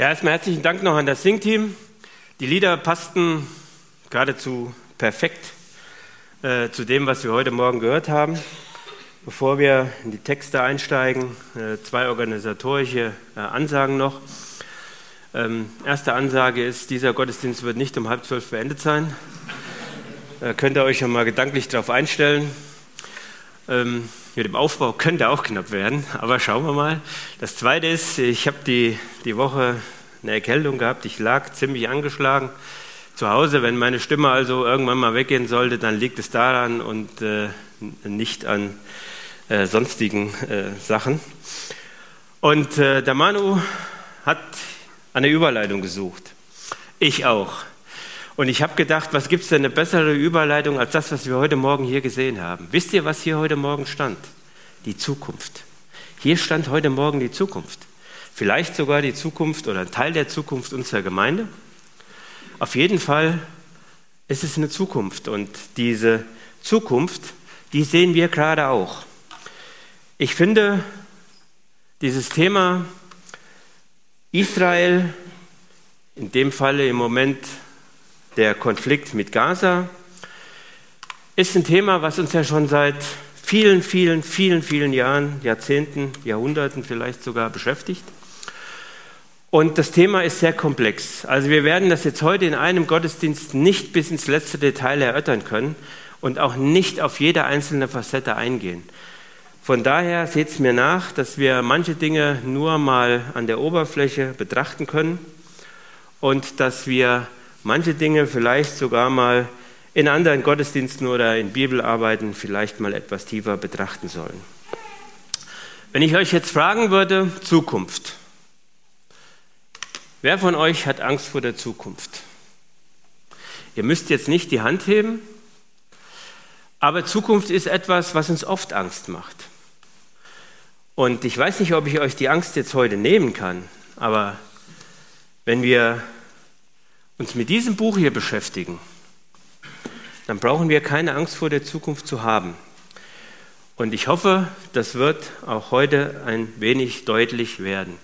Ja, erstmal herzlichen Dank noch an das Singteam. Die Lieder passten geradezu perfekt äh, zu dem, was wir heute Morgen gehört haben. Bevor wir in die Texte einsteigen, äh, zwei organisatorische äh, Ansagen noch. Ähm, erste Ansage ist, dieser Gottesdienst wird nicht um halb zwölf beendet sein. Da könnt ihr euch schon mal gedanklich darauf einstellen. Ähm, mit dem Aufbau könnte auch knapp werden, aber schauen wir mal. Das Zweite ist, ich habe die, die Woche eine Erkältung gehabt. Ich lag ziemlich angeschlagen zu Hause. Wenn meine Stimme also irgendwann mal weggehen sollte, dann liegt es daran und äh, nicht an äh, sonstigen äh, Sachen. Und äh, der Manu hat eine Überleitung gesucht. Ich auch. Und ich habe gedacht, was gibt es denn eine bessere Überleitung als das, was wir heute Morgen hier gesehen haben? Wisst ihr, was hier heute Morgen stand? Die Zukunft. Hier stand heute Morgen die Zukunft. Vielleicht sogar die Zukunft oder ein Teil der Zukunft unserer Gemeinde. Auf jeden Fall ist es eine Zukunft. Und diese Zukunft, die sehen wir gerade auch. Ich finde, dieses Thema Israel, in dem Falle im Moment der Konflikt mit Gaza ist ein Thema, was uns ja schon seit vielen, vielen, vielen, vielen Jahren, Jahrzehnten, Jahrhunderten vielleicht sogar beschäftigt. Und das Thema ist sehr komplex. Also wir werden das jetzt heute in einem Gottesdienst nicht bis ins letzte Detail erörtern können und auch nicht auf jede einzelne Facette eingehen. Von daher seht es mir nach, dass wir manche Dinge nur mal an der Oberfläche betrachten können und dass wir manche Dinge vielleicht sogar mal in anderen Gottesdiensten oder in Bibelarbeiten vielleicht mal etwas tiefer betrachten sollen. Wenn ich euch jetzt fragen würde, Zukunft. Wer von euch hat Angst vor der Zukunft? Ihr müsst jetzt nicht die Hand heben, aber Zukunft ist etwas, was uns oft Angst macht. Und ich weiß nicht, ob ich euch die Angst jetzt heute nehmen kann, aber wenn wir uns mit diesem Buch hier beschäftigen, dann brauchen wir keine Angst vor der Zukunft zu haben. Und ich hoffe, das wird auch heute ein wenig deutlich werden.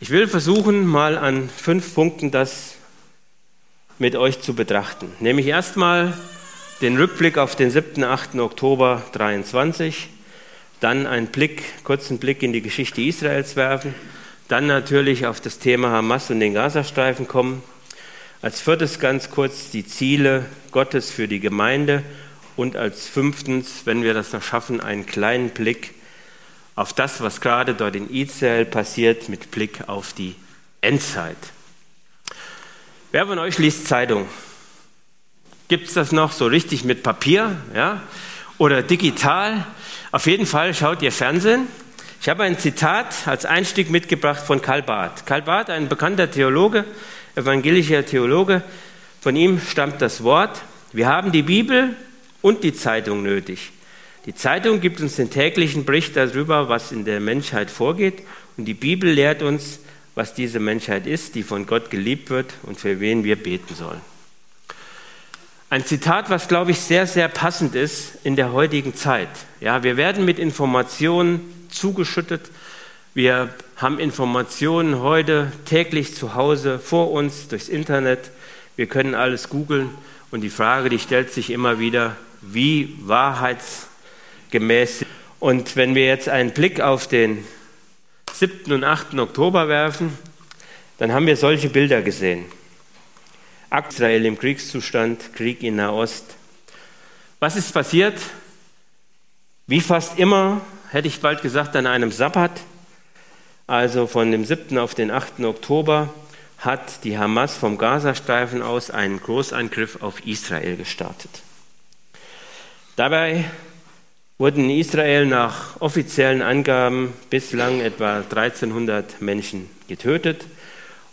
Ich will versuchen, mal an fünf Punkten das mit euch zu betrachten. Nämlich erstmal den Rückblick auf den 7. 8. Oktober 23, dann einen Blick, kurzen Blick in die Geschichte Israels werfen, dann natürlich auf das Thema Hamas und den Gazastreifen kommen als viertes ganz kurz die Ziele Gottes für die Gemeinde und als fünftens, wenn wir das noch schaffen, einen kleinen Blick auf das, was gerade dort in Israel passiert, mit Blick auf die Endzeit. Wer von euch liest Zeitung? Gibt es das noch so richtig mit Papier ja? oder digital? Auf jeden Fall schaut ihr Fernsehen. Ich habe ein Zitat als Einstieg mitgebracht von Karl Barth. Karl Barth, ein bekannter Theologe, evangelischer Theologe. Von ihm stammt das Wort. Wir haben die Bibel und die Zeitung nötig. Die Zeitung gibt uns den täglichen Bericht darüber, was in der Menschheit vorgeht. Und die Bibel lehrt uns, was diese Menschheit ist, die von Gott geliebt wird und für wen wir beten sollen. Ein Zitat, was, glaube ich, sehr, sehr passend ist in der heutigen Zeit. Ja, wir werden mit Informationen zugeschüttet. Wir haben Informationen heute täglich zu Hause vor uns durchs Internet. Wir können alles googeln und die Frage, die stellt sich immer wieder, wie wahrheitsgemäß. Und wenn wir jetzt einen Blick auf den 7. und 8. Oktober werfen, dann haben wir solche Bilder gesehen. Israel im Kriegszustand, Krieg in Nahost. Was ist passiert? Wie fast immer, hätte ich bald gesagt, an einem Sabbat also von dem 7. auf den 8. Oktober, hat die Hamas vom Gazastreifen aus einen Großangriff auf Israel gestartet. Dabei wurden in Israel nach offiziellen Angaben bislang etwa 1300 Menschen getötet.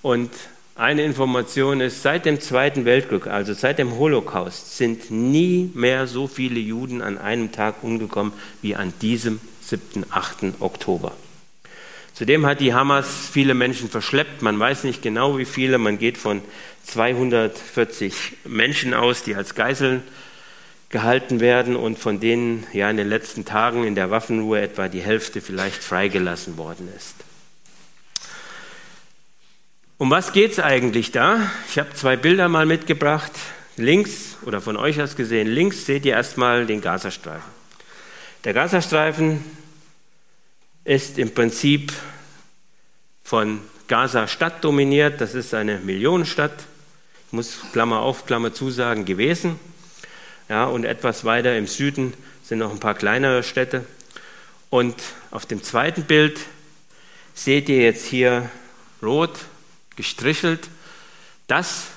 Und eine Information ist, seit dem Zweiten Weltkrieg, also seit dem Holocaust, sind nie mehr so viele Juden an einem Tag umgekommen wie an diesem 7. 8. Oktober. Zudem hat die Hamas viele Menschen verschleppt. Man weiß nicht genau, wie viele. Man geht von 240 Menschen aus, die als Geiseln gehalten werden und von denen ja in den letzten Tagen in der Waffenruhe etwa die Hälfte vielleicht freigelassen worden ist. Um was geht es eigentlich da? Ich habe zwei Bilder mal mitgebracht. Links oder von euch aus gesehen, links seht ihr erstmal den Gazastreifen. Der Gazastreifen ist im Prinzip von Gaza-Stadt dominiert. Das ist eine Millionenstadt. Ich muss Klammer auf, Klammer zu sagen, gewesen. Ja, und etwas weiter im Süden sind noch ein paar kleinere Städte. Und auf dem zweiten Bild seht ihr jetzt hier rot gestrichelt. Das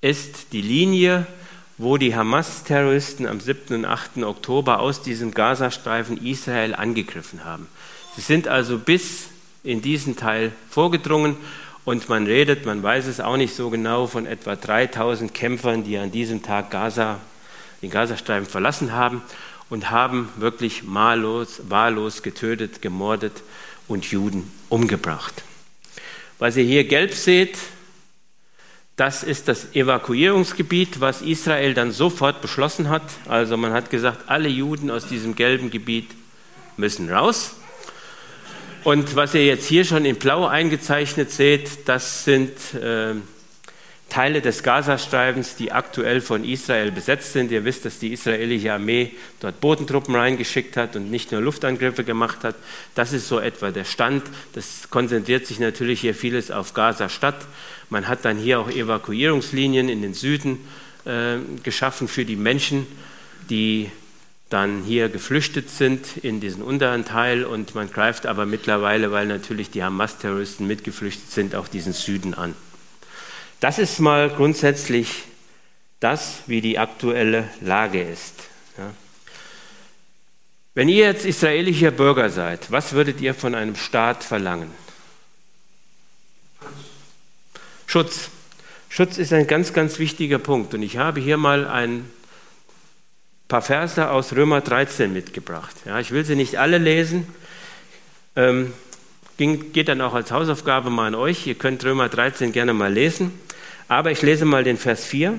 ist die Linie, wo die Hamas-Terroristen am 7. und 8. Oktober aus diesem Gazastreifen Israel angegriffen haben. Sie sind also bis in diesen Teil vorgedrungen und man redet, man weiß es auch nicht so genau, von etwa 3000 Kämpfern, die an diesem Tag Gaza, den Gazastreifen verlassen haben und haben wirklich wahllos, wahllos getötet, gemordet und Juden umgebracht. Was ihr hier gelb seht, das ist das Evakuierungsgebiet, was Israel dann sofort beschlossen hat. Also man hat gesagt, alle Juden aus diesem gelben Gebiet müssen raus. Und was ihr jetzt hier schon in Blau eingezeichnet seht, das sind äh, Teile des Gazastreifens, die aktuell von Israel besetzt sind. Ihr wisst, dass die israelische Armee dort Bodentruppen reingeschickt hat und nicht nur Luftangriffe gemacht hat. Das ist so etwa der Stand. Das konzentriert sich natürlich hier vieles auf Gaza-Stadt. Man hat dann hier auch Evakuierungslinien in den Süden äh, geschaffen für die Menschen, die dann hier geflüchtet sind in diesen unteren Teil und man greift aber mittlerweile, weil natürlich die Hamas-Terroristen mitgeflüchtet sind, auch diesen Süden an. Das ist mal grundsätzlich das, wie die aktuelle Lage ist. Ja. Wenn ihr jetzt israelischer Bürger seid, was würdet ihr von einem Staat verlangen? Schutz. Schutz ist ein ganz, ganz wichtiger Punkt. Und ich habe hier mal ein paar Verse aus Römer 13 mitgebracht. Ja, ich will sie nicht alle lesen. Ähm, geht dann auch als Hausaufgabe mal an euch. Ihr könnt Römer 13 gerne mal lesen. Aber ich lese mal den Vers 4.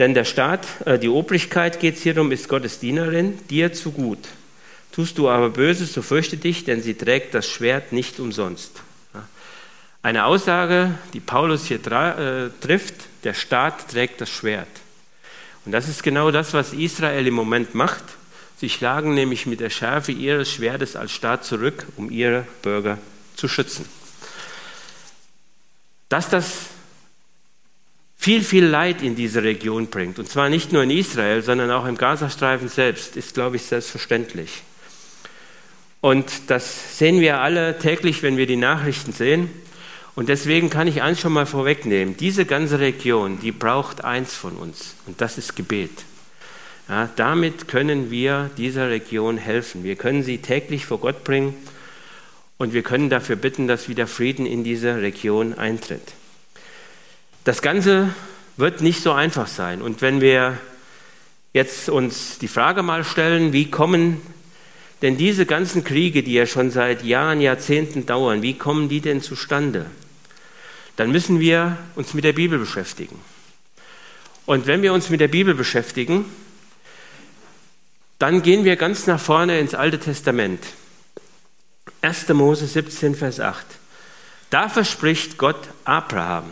Denn der Staat, äh, die Obrigkeit geht es hier um, ist Gottes Dienerin, dir zu gut. Tust du aber Böses, so fürchte dich, denn sie trägt das Schwert nicht umsonst. Eine Aussage, die Paulus hier äh, trifft, der Staat trägt das Schwert. Und das ist genau das, was Israel im Moment macht. Sie schlagen nämlich mit der Schärfe ihres Schwertes als Staat zurück, um ihre Bürger zu schützen. Dass das viel, viel Leid in diese Region bringt. Und zwar nicht nur in Israel, sondern auch im Gazastreifen selbst, ist, glaube ich, selbstverständlich. Und das sehen wir alle täglich, wenn wir die Nachrichten sehen. Und deswegen kann ich eins schon mal vorwegnehmen. Diese ganze Region, die braucht eins von uns. Und das ist Gebet. Ja, damit können wir dieser Region helfen. Wir können sie täglich vor Gott bringen und wir können dafür bitten, dass wieder Frieden in diese Region eintritt. Das Ganze wird nicht so einfach sein. Und wenn wir jetzt uns die Frage mal stellen, wie kommen denn diese ganzen Kriege, die ja schon seit Jahren, Jahrzehnten dauern, wie kommen die denn zustande? Dann müssen wir uns mit der Bibel beschäftigen. Und wenn wir uns mit der Bibel beschäftigen, dann gehen wir ganz nach vorne ins Alte Testament. 1. Mose 17, Vers 8. Da verspricht Gott Abraham,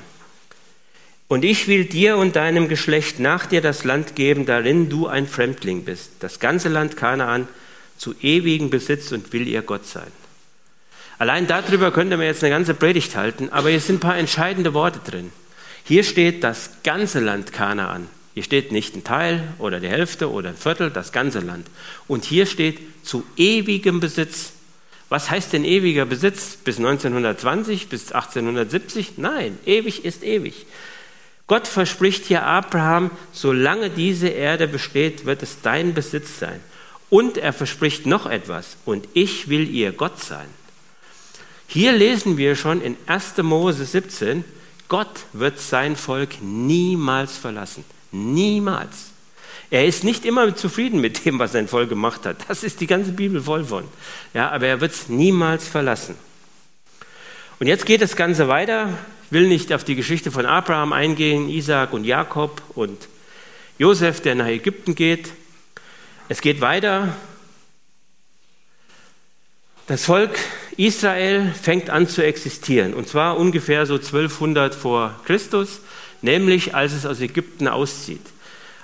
und ich will dir und deinem Geschlecht nach dir das Land geben, darin du ein Fremdling bist, das ganze Land Kanaan zu ewigen Besitz und will ihr Gott sein. Allein darüber könnte man jetzt eine ganze Predigt halten, aber hier sind ein paar entscheidende Worte drin. Hier steht das ganze Land Kanaan. Hier steht nicht ein Teil oder die Hälfte oder ein Viertel, das ganze Land. Und hier steht zu ewigem Besitz. Was heißt denn ewiger Besitz? Bis 1920, bis 1870? Nein, ewig ist ewig. Gott verspricht hier Abraham, solange diese Erde besteht, wird es dein Besitz sein. Und er verspricht noch etwas, und ich will ihr Gott sein. Hier lesen wir schon in 1. Mose 17, Gott wird sein Volk niemals verlassen. Niemals. Er ist nicht immer zufrieden mit dem, was sein Volk gemacht hat. Das ist die ganze Bibel voll von. Ja, aber er wird es niemals verlassen. Und jetzt geht das Ganze weiter will nicht auf die Geschichte von Abraham eingehen, Isaac und Jakob und Josef, der nach Ägypten geht. Es geht weiter. Das Volk Israel fängt an zu existieren, und zwar ungefähr so 1200 vor Christus, nämlich als es aus Ägypten auszieht.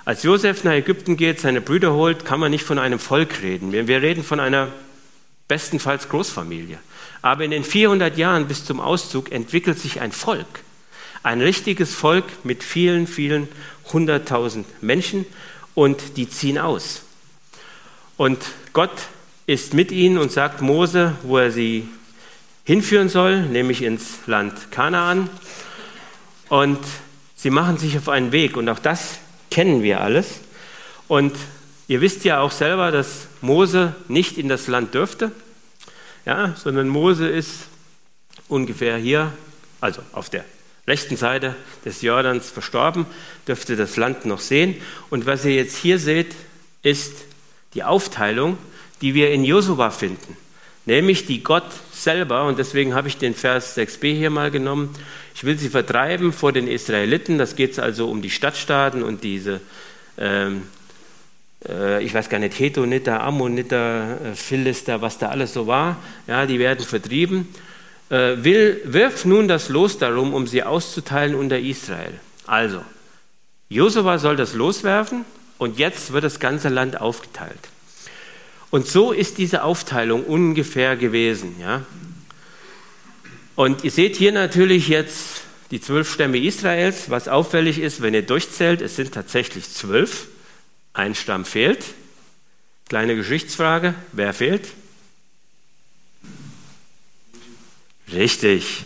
Als Josef nach Ägypten geht, seine Brüder holt, kann man nicht von einem Volk reden. Wir reden von einer bestenfalls Großfamilie. Aber in den 400 Jahren bis zum Auszug entwickelt sich ein Volk. Ein richtiges Volk mit vielen, vielen hunderttausend Menschen und die ziehen aus. Und Gott ist mit ihnen und sagt Mose, wo er sie hinführen soll, nämlich ins Land Kanaan. Und sie machen sich auf einen Weg und auch das kennen wir alles. Und ihr wisst ja auch selber, dass Mose nicht in das Land dürfte, ja, sondern Mose ist ungefähr hier, also auf der rechten Seite des Jordans verstorben, dürfte das Land noch sehen. Und was ihr jetzt hier seht, ist die Aufteilung, die wir in Josua finden, nämlich die Gott selber, und deswegen habe ich den Vers 6b hier mal genommen, ich will sie vertreiben vor den Israeliten, das geht also um die Stadtstaaten und diese, ähm, äh, ich weiß gar nicht, Hetoniter, Ammoniter, äh, Philister, was da alles so war, ja, die werden vertrieben. Äh, will, wirf nun das Los darum, um sie auszuteilen unter Israel. Also, Josua soll das loswerfen und jetzt wird das ganze Land aufgeteilt. Und so ist diese Aufteilung ungefähr gewesen. Ja? Und ihr seht hier natürlich jetzt die zwölf Stämme Israels. Was auffällig ist, wenn ihr durchzählt, es sind tatsächlich zwölf. Ein Stamm fehlt. Kleine Geschichtsfrage, wer fehlt? Richtig.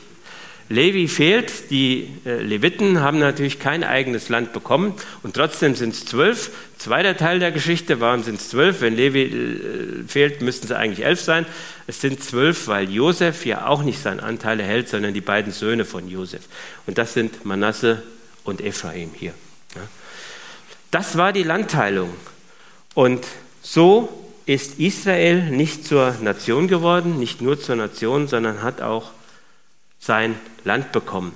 Levi fehlt, die äh, Leviten haben natürlich kein eigenes Land bekommen und trotzdem sind es zwölf. Zweiter Teil der Geschichte, warum sind es zwölf? Wenn Levi äh, fehlt, müssten es eigentlich elf sein. Es sind zwölf, weil Josef ja auch nicht seinen Anteil erhält, sondern die beiden Söhne von Josef. Und das sind Manasse und Ephraim hier. Das war die Landteilung. Und so ist Israel nicht zur Nation geworden, nicht nur zur Nation, sondern hat auch sein Land bekommen.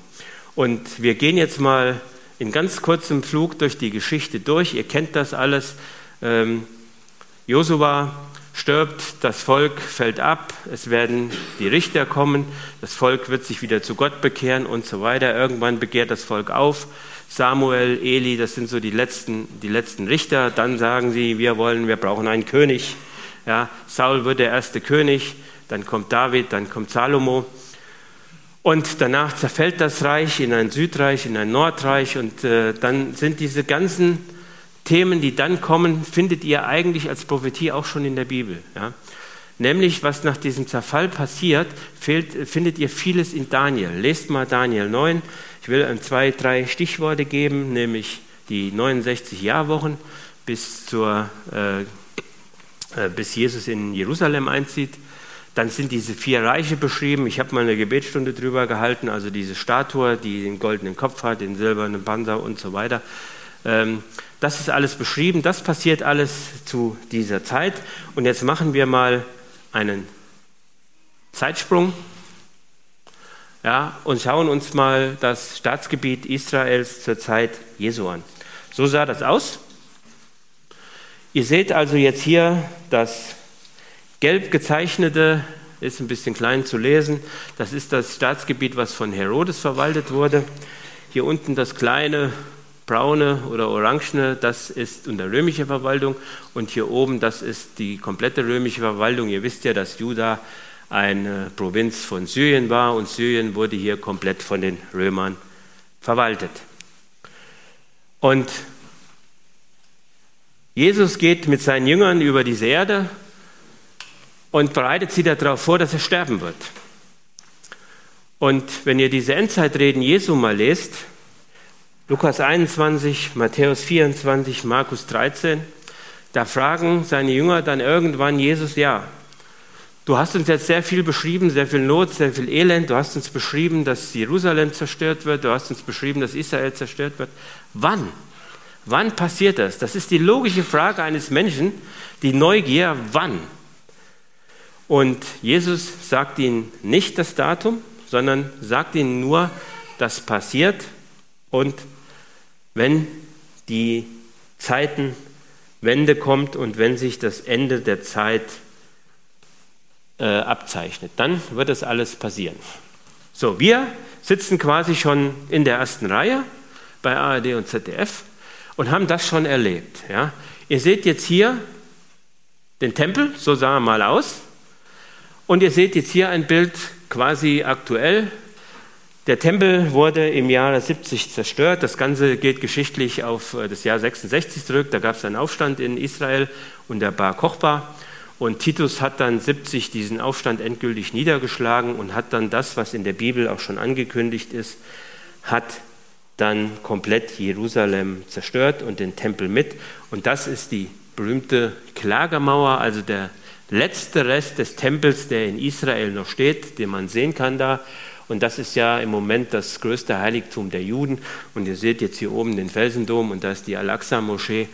Und wir gehen jetzt mal in ganz kurzem Flug durch die Geschichte durch. Ihr kennt das alles. Ähm, Josua stirbt, das Volk fällt ab, es werden die Richter kommen, das Volk wird sich wieder zu Gott bekehren und so weiter. Irgendwann begehrt das Volk auf. Samuel, Eli, das sind so die letzten, die letzten Richter. Dann sagen sie, wir wollen, wir brauchen einen König. Ja, Saul wird der erste König, dann kommt David, dann kommt Salomo. Und danach zerfällt das Reich in ein Südreich, in ein Nordreich und äh, dann sind diese ganzen Themen, die dann kommen, findet ihr eigentlich als Prophetie auch schon in der Bibel. Ja? Nämlich, was nach diesem Zerfall passiert, fehlt, findet ihr vieles in Daniel. Lest mal Daniel 9. Ich will ein, zwei, drei Stichworte geben, nämlich die 69 Jahrwochen bis, zur, äh, äh, bis Jesus in Jerusalem einzieht. Dann sind diese vier Reiche beschrieben. Ich habe mal eine Gebetsstunde drüber gehalten, also diese Statue, die den goldenen Kopf hat, den silbernen Panzer und so weiter. Ähm, das ist alles beschrieben. Das passiert alles zu dieser Zeit. Und jetzt machen wir mal einen Zeitsprung ja, und schauen uns mal das Staatsgebiet Israels zur Zeit Jesu an. So sah das aus. Ihr seht also jetzt hier das Gelb gezeichnete ist ein bisschen klein zu lesen. Das ist das Staatsgebiet, was von Herodes verwaltet wurde. Hier unten das kleine braune oder orangene, das ist unter römischer Verwaltung. Und hier oben, das ist die komplette römische Verwaltung. Ihr wisst ja, dass Juda eine Provinz von Syrien war und Syrien wurde hier komplett von den Römern verwaltet. Und Jesus geht mit seinen Jüngern über diese Erde und bereitet sie darauf vor, dass er sterben wird. Und wenn ihr diese Endzeitreden Jesu mal lest, Lukas 21, Matthäus 24, Markus 13, da fragen seine Jünger dann irgendwann Jesus, ja, du hast uns jetzt sehr viel beschrieben, sehr viel Not, sehr viel Elend, du hast uns beschrieben, dass Jerusalem zerstört wird, du hast uns beschrieben, dass Israel zerstört wird. Wann? Wann passiert das? Das ist die logische Frage eines Menschen, die Neugier, wann? Und Jesus sagt ihnen nicht das Datum, sondern sagt ihnen nur, das passiert und wenn die Zeitenwende kommt und wenn sich das Ende der Zeit äh, abzeichnet. Dann wird das alles passieren. So, wir sitzen quasi schon in der ersten Reihe bei ARD und ZDF und haben das schon erlebt. Ja. Ihr seht jetzt hier den Tempel, so sah er mal aus. Und ihr seht jetzt hier ein Bild quasi aktuell. Der Tempel wurde im Jahre 70 zerstört. Das Ganze geht geschichtlich auf äh, das Jahr 66 zurück. Da gab es einen Aufstand in Israel und der Bar Kochba. Und Titus hat dann 70 diesen Aufstand endgültig niedergeschlagen und hat dann das, was in der Bibel auch schon angekündigt ist, hat dann komplett Jerusalem zerstört und den Tempel mit. Und das ist die berühmte Klagermauer, also der letzte Rest des Tempels, der in Israel noch steht, den man sehen kann da. Und das ist ja im Moment das größte Heiligtum der Juden. Und ihr seht jetzt hier oben den Felsendom und da ist die Al-Aqsa-Moschee.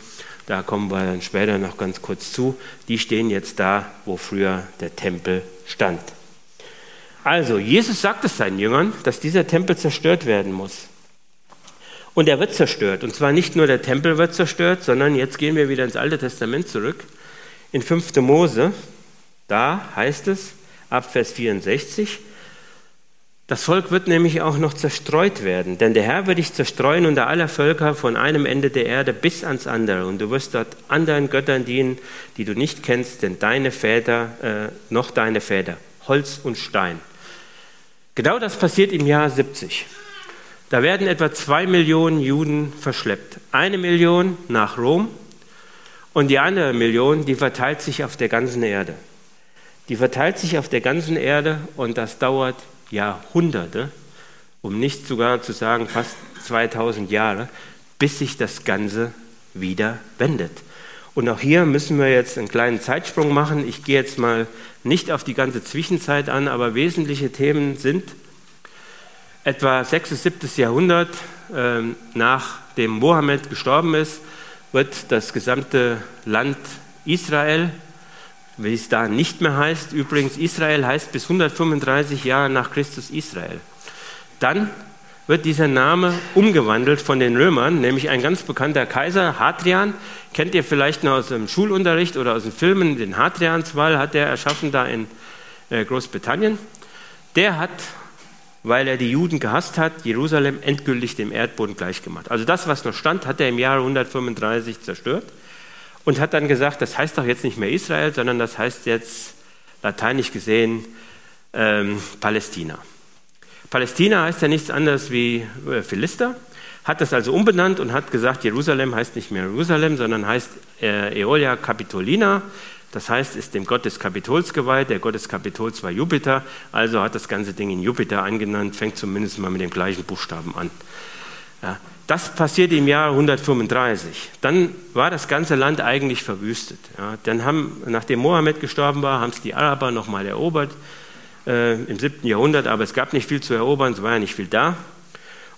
Da kommen wir dann später noch ganz kurz zu. Die stehen jetzt da, wo früher der Tempel stand. Also, Jesus sagt es seinen Jüngern, dass dieser Tempel zerstört werden muss. Und er wird zerstört. Und zwar nicht nur der Tempel wird zerstört, sondern jetzt gehen wir wieder ins Alte Testament zurück. In 5. Mose, da heißt es ab Vers 64, das Volk wird nämlich auch noch zerstreut werden, denn der Herr wird dich zerstreuen unter aller Völker von einem Ende der Erde bis ans andere. Und du wirst dort anderen Göttern dienen, die du nicht kennst, denn deine Väter, äh, noch deine Väter, Holz und Stein. Genau das passiert im Jahr 70. Da werden etwa zwei Millionen Juden verschleppt. Eine Million nach Rom und die andere Million, die verteilt sich auf der ganzen Erde. Die verteilt sich auf der ganzen Erde und das dauert Jahrhunderte, um nicht sogar zu sagen fast 2000 Jahre, bis sich das Ganze wieder wendet. Und auch hier müssen wir jetzt einen kleinen Zeitsprung machen. Ich gehe jetzt mal nicht auf die ganze Zwischenzeit an, aber wesentliche Themen sind, etwa 6. bis 7. Jahrhundert, äh, nachdem Mohammed gestorben ist, wird das gesamte Land Israel, wie es da nicht mehr heißt, übrigens Israel heißt bis 135 Jahre nach Christus Israel. Dann wird dieser Name umgewandelt von den Römern, nämlich ein ganz bekannter Kaiser, Hadrian, kennt ihr vielleicht noch aus dem Schulunterricht oder aus den Filmen, den Hadrianswall hat er erschaffen da in äh, Großbritannien. Der hat weil er die Juden gehasst hat, Jerusalem endgültig dem Erdboden gleichgemacht. Also das, was noch stand, hat er im Jahre 135 zerstört und hat dann gesagt, das heißt doch jetzt nicht mehr Israel, sondern das heißt jetzt lateinisch gesehen ähm, Palästina. Palästina heißt ja nichts anderes wie äh, Philister, hat das also umbenannt und hat gesagt, Jerusalem heißt nicht mehr Jerusalem, sondern heißt äh, Eolia Capitolina, das heißt, ist dem Gott des Kapitols geweiht. Der Gott des Kapitols war Jupiter, also hat das ganze Ding in Jupiter eingenannt, fängt zumindest mal mit dem gleichen Buchstaben an. Ja, das passierte im Jahr 135. Dann war das ganze Land eigentlich verwüstet. Ja, dann haben, nachdem Mohammed gestorben war, haben es die Araber nochmal erobert äh, im 7. Jahrhundert, aber es gab nicht viel zu erobern, es war ja nicht viel da.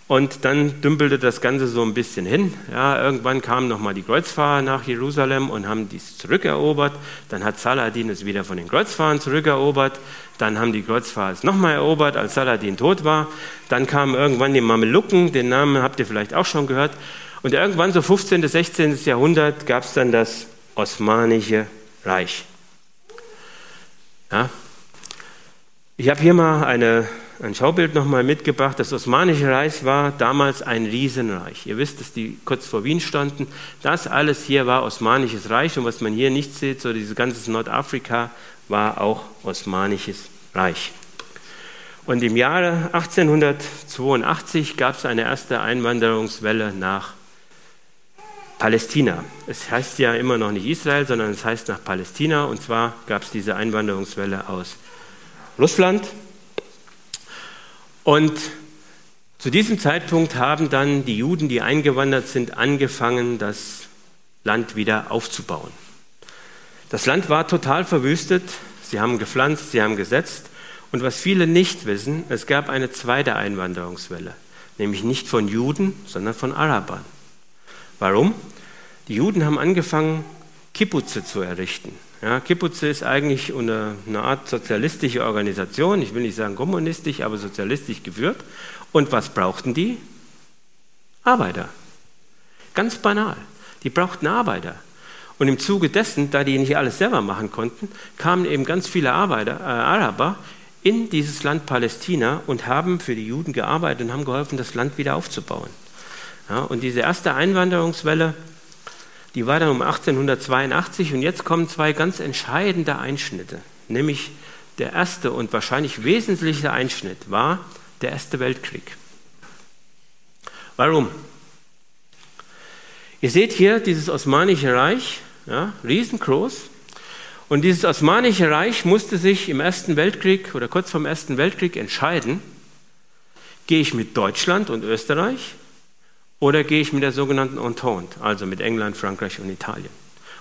Und dann dümpelte das Ganze so ein bisschen hin. Ja, irgendwann kamen nochmal die Kreuzfahrer nach Jerusalem und haben dies zurückerobert. Dann hat Saladin es wieder von den Kreuzfahrern zurückerobert. Dann haben die Kreuzfahrer es nochmal erobert, als Saladin tot war. Dann kamen irgendwann die Mamelucken, den Namen habt ihr vielleicht auch schon gehört. Und irgendwann so 15. bis 16. Jahrhundert gab es dann das Osmanische Reich. Ja. Ich habe hier mal eine ein Schaubild nochmal mitgebracht. Das Osmanische Reich war damals ein Riesenreich. Ihr wisst, dass die kurz vor Wien standen. Das alles hier war Osmanisches Reich und was man hier nicht sieht, so dieses ganze Nordafrika war auch Osmanisches Reich. Und im Jahre 1882 gab es eine erste Einwanderungswelle nach Palästina. Es heißt ja immer noch nicht Israel, sondern es heißt nach Palästina. Und zwar gab es diese Einwanderungswelle aus Russland, und zu diesem Zeitpunkt haben dann die Juden, die eingewandert sind, angefangen, das Land wieder aufzubauen. Das Land war total verwüstet. Sie haben gepflanzt, sie haben gesetzt. Und was viele nicht wissen, es gab eine zweite Einwanderungswelle, nämlich nicht von Juden, sondern von Arabern. Warum? Die Juden haben angefangen, Kibbuze zu errichten. Ja, Kibbutze ist eigentlich eine, eine Art sozialistische Organisation, ich will nicht sagen kommunistisch, aber sozialistisch geführt. Und was brauchten die? Arbeiter. Ganz banal. Die brauchten Arbeiter. Und im Zuge dessen, da die nicht alles selber machen konnten, kamen eben ganz viele Arbeiter, äh, Araber in dieses Land Palästina und haben für die Juden gearbeitet und haben geholfen, das Land wieder aufzubauen. Ja, und diese erste Einwanderungswelle, die war dann um 1882 und jetzt kommen zwei ganz entscheidende Einschnitte, nämlich der erste und wahrscheinlich wesentliche Einschnitt war der Erste Weltkrieg. Warum? Ihr seht hier dieses Osmanische Reich, ja, riesengroß. Und dieses Osmanische Reich musste sich im Ersten Weltkrieg oder kurz vor dem Ersten Weltkrieg entscheiden, gehe ich mit Deutschland und Österreich oder gehe ich mit der sogenannten Entente, also mit England, Frankreich und Italien.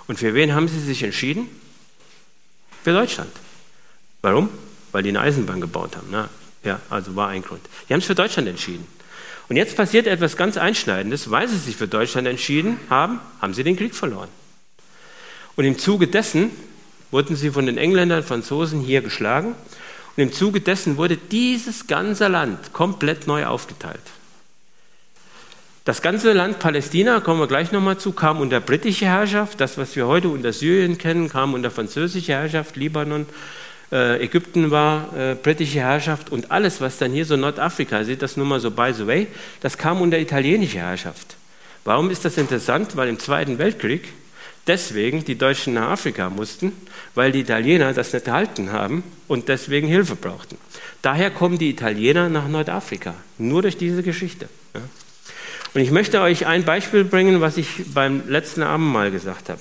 Und für wen haben sie sich entschieden? Für Deutschland. Warum? Weil die eine Eisenbahn gebaut haben. Na, ja, also war ein Grund. Die haben es für Deutschland entschieden. Und jetzt passiert etwas ganz Einschneidendes. Weil sie sich für Deutschland entschieden haben, haben sie den Krieg verloren. Und im Zuge dessen wurden sie von den Engländern, Franzosen hier geschlagen. Und im Zuge dessen wurde dieses ganze Land komplett neu aufgeteilt. Das ganze Land Palästina, kommen wir gleich nochmal zu, kam unter britische Herrschaft. Das, was wir heute unter Syrien kennen, kam unter französische Herrschaft, Libanon, äh, Ägypten war äh, britische Herrschaft und alles, was dann hier so Nordafrika, seht das nur mal so by the way, das kam unter italienische Herrschaft. Warum ist das interessant? Weil im Zweiten Weltkrieg deswegen die Deutschen nach Afrika mussten, weil die Italiener das nicht gehalten haben und deswegen Hilfe brauchten. Daher kommen die Italiener nach Nordafrika, nur durch diese Geschichte. Ja. Und ich möchte euch ein Beispiel bringen, was ich beim letzten Abend mal gesagt habe.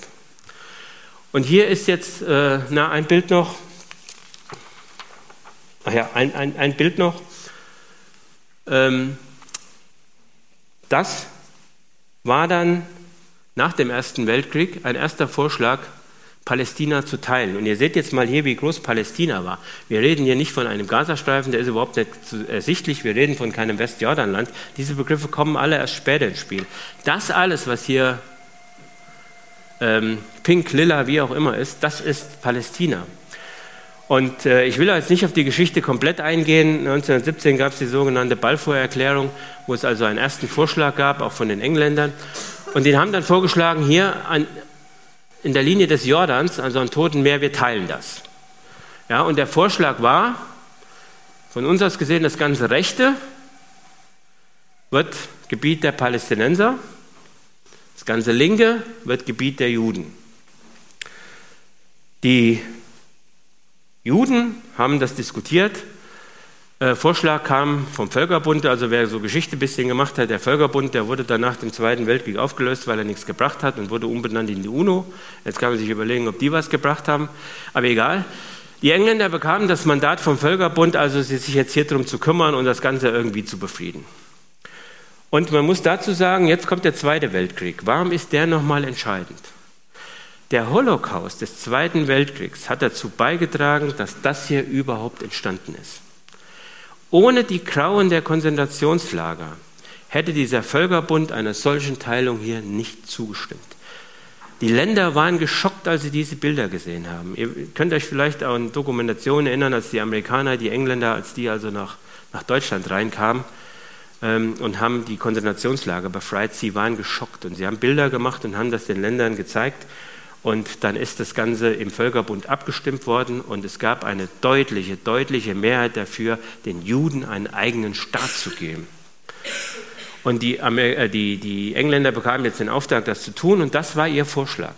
Und hier ist jetzt äh, na, ein Bild noch. Ach ja, ein, ein, ein Bild noch. Ähm, das war dann nach dem Ersten Weltkrieg ein erster Vorschlag, Palästina zu teilen. Und ihr seht jetzt mal hier, wie groß Palästina war. Wir reden hier nicht von einem Gazastreifen, der ist überhaupt nicht ersichtlich. Wir reden von keinem Westjordanland. Diese Begriffe kommen alle erst später ins Spiel. Das alles, was hier ähm, pink, lila, wie auch immer ist, das ist Palästina. Und äh, ich will jetzt nicht auf die Geschichte komplett eingehen. 1917 gab es die sogenannte Balfour-Erklärung, wo es also einen ersten Vorschlag gab, auch von den Engländern. Und den haben dann vorgeschlagen, hier an, in der Linie des Jordans, also am Toten Meer, wir teilen das. Ja, und der Vorschlag war, von uns aus gesehen, das ganze Rechte wird Gebiet der Palästinenser, das ganze Linke wird Gebiet der Juden. Die Juden haben das diskutiert äh, Vorschlag kam vom Völkerbund, also wer so Geschichte ein bisschen gemacht hat, der Völkerbund, der wurde dann nach dem Zweiten Weltkrieg aufgelöst, weil er nichts gebracht hat und wurde umbenannt in die UNO. Jetzt kann man sich überlegen, ob die was gebracht haben, aber egal. Die Engländer bekamen das Mandat vom Völkerbund, also sich jetzt hier darum zu kümmern und das Ganze irgendwie zu befrieden. Und man muss dazu sagen, jetzt kommt der Zweite Weltkrieg. Warum ist der nochmal entscheidend? Der Holocaust des Zweiten Weltkriegs hat dazu beigetragen, dass das hier überhaupt entstanden ist. Ohne die Grauen der Konzentrationslager hätte dieser Völkerbund einer solchen Teilung hier nicht zugestimmt. Die Länder waren geschockt, als sie diese Bilder gesehen haben. Ihr könnt euch vielleicht an Dokumentationen erinnern, als die Amerikaner, die Engländer, als die also nach, nach Deutschland reinkamen ähm, und haben die Konzentrationslager befreit. Sie waren geschockt und sie haben Bilder gemacht und haben das den Ländern gezeigt. Und dann ist das Ganze im Völkerbund abgestimmt worden und es gab eine deutliche, deutliche Mehrheit dafür, den Juden einen eigenen Staat zu geben. Und die, äh, die, die Engländer bekamen jetzt den Auftrag, das zu tun und das war ihr Vorschlag.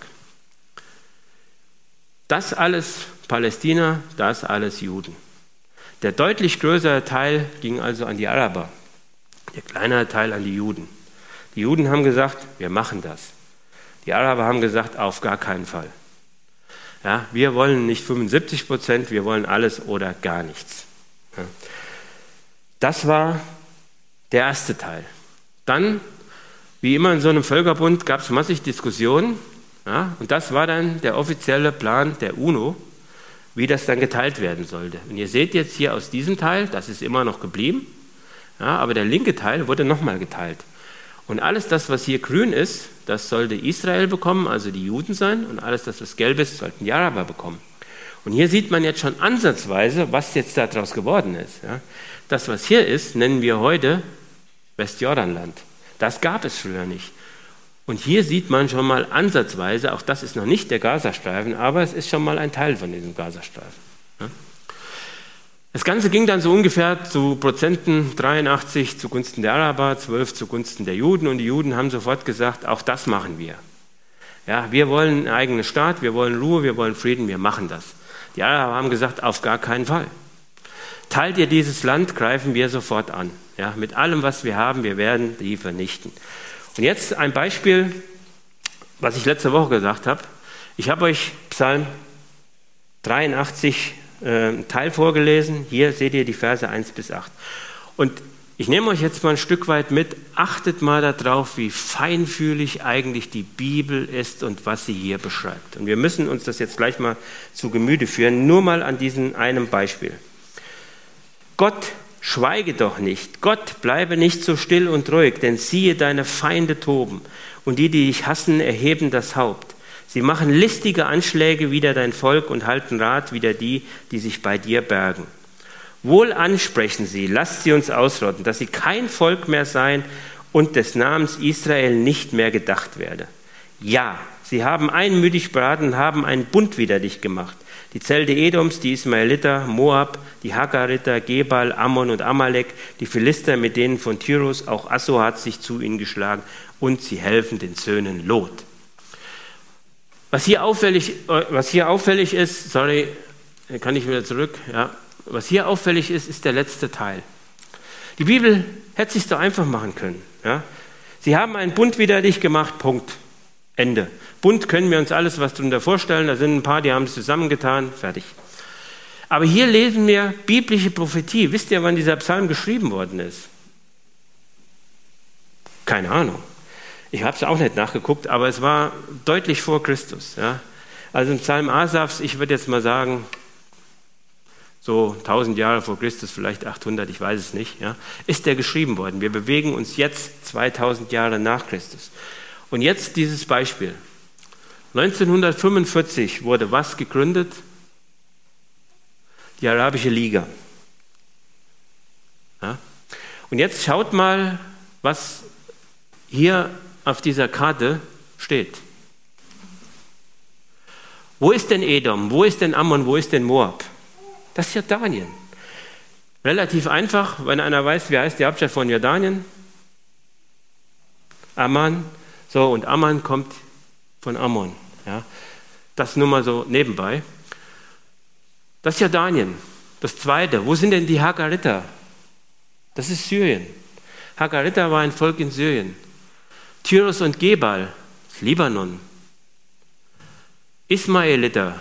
Das alles Palästina, das alles Juden. Der deutlich größere Teil ging also an die Araber, der kleinere Teil an die Juden. Die Juden haben gesagt, wir machen das. Die Araber haben gesagt, auf gar keinen Fall. Ja, wir wollen nicht 75 Prozent, wir wollen alles oder gar nichts. Ja. Das war der erste Teil. Dann, wie immer in so einem Völkerbund, gab es massig Diskussionen. Ja, und das war dann der offizielle Plan der UNO, wie das dann geteilt werden sollte. Und ihr seht jetzt hier aus diesem Teil, das ist immer noch geblieben, ja, aber der linke Teil wurde nochmal geteilt. Und alles das, was hier grün ist, das sollte Israel bekommen, also die Juden sein, und alles das, was gelb ist, sollten die Araber bekommen. Und hier sieht man jetzt schon ansatzweise, was jetzt daraus geworden ist. Ja. Das, was hier ist, nennen wir heute Westjordanland. Das gab es früher nicht. Und hier sieht man schon mal ansatzweise, auch das ist noch nicht der Gazastreifen, aber es ist schon mal ein Teil von diesem Gazastreifen. Das Ganze ging dann so ungefähr zu Prozenten 83 zugunsten der Araber, 12 zugunsten der Juden und die Juden haben sofort gesagt, auch das machen wir. Ja, wir wollen einen eigenen Staat, wir wollen Ruhe, wir wollen Frieden, wir machen das. Die Araber haben gesagt, auf gar keinen Fall. Teilt ihr dieses Land, greifen wir sofort an. Ja, mit allem, was wir haben, wir werden die vernichten. Und jetzt ein Beispiel, was ich letzte Woche gesagt habe. Ich habe euch Psalm 83 äh, Teil vorgelesen. Hier seht ihr die Verse 1 bis 8. Und ich nehme euch jetzt mal ein Stück weit mit. Achtet mal darauf, wie feinfühlig eigentlich die Bibel ist und was sie hier beschreibt. Und wir müssen uns das jetzt gleich mal zu Gemüte führen, nur mal an diesem einem Beispiel. Gott, schweige doch nicht. Gott, bleibe nicht so still und ruhig, denn siehe, deine Feinde toben und die, die dich hassen, erheben das Haupt. Sie machen listige Anschläge wider dein Volk und halten Rat wider die, die sich bei dir bergen. Wohl ansprechen sie, lasst sie uns ausrotten, dass sie kein Volk mehr seien und des Namens Israel nicht mehr gedacht werde. Ja, sie haben einmütig beraten und haben einen Bund wider dich gemacht. Die Zelte Edoms, die Ismaeliter, Moab, die Hagariter, Gebal, Ammon und Amalek, die Philister mit denen von Tyrus, auch Asso hat sich zu ihnen geschlagen und sie helfen den Söhnen Lot. Was hier auffällig, was hier auffällig ist, sorry, kann ich wieder zurück, ja, was hier auffällig ist, ist der letzte Teil. Die Bibel hätte sich doch einfach machen können. Ja. Sie haben einen Bund widerlich gemacht, Punkt. Ende. Bund können wir uns alles was darunter vorstellen, da sind ein paar, die haben es zusammengetan, fertig. Aber hier lesen wir biblische Prophetie. Wisst ihr, wann dieser Psalm geschrieben worden ist? Keine Ahnung. Ich habe es auch nicht nachgeguckt, aber es war deutlich vor Christus. Ja. Also im Psalm Asafs, ich würde jetzt mal sagen, so 1000 Jahre vor Christus, vielleicht 800, ich weiß es nicht, ja, ist der geschrieben worden. Wir bewegen uns jetzt 2000 Jahre nach Christus. Und jetzt dieses Beispiel. 1945 wurde was gegründet? Die Arabische Liga. Ja? Und jetzt schaut mal, was hier auf dieser Karte steht. Wo ist denn Edom? Wo ist denn Ammon? Wo ist denn Moab? Das ist Jordanien. Relativ einfach, wenn einer weiß, wie heißt die Hauptstadt von Jordanien? Amman. So, und Amman kommt von Ammon. Ja. Das nur mal so nebenbei. Das ist Jordanien. Das zweite, wo sind denn die Hagariter? Das ist Syrien. Hagariter war ein Volk in Syrien. Tyrus und Gebal, Libanon. Ismaeliter,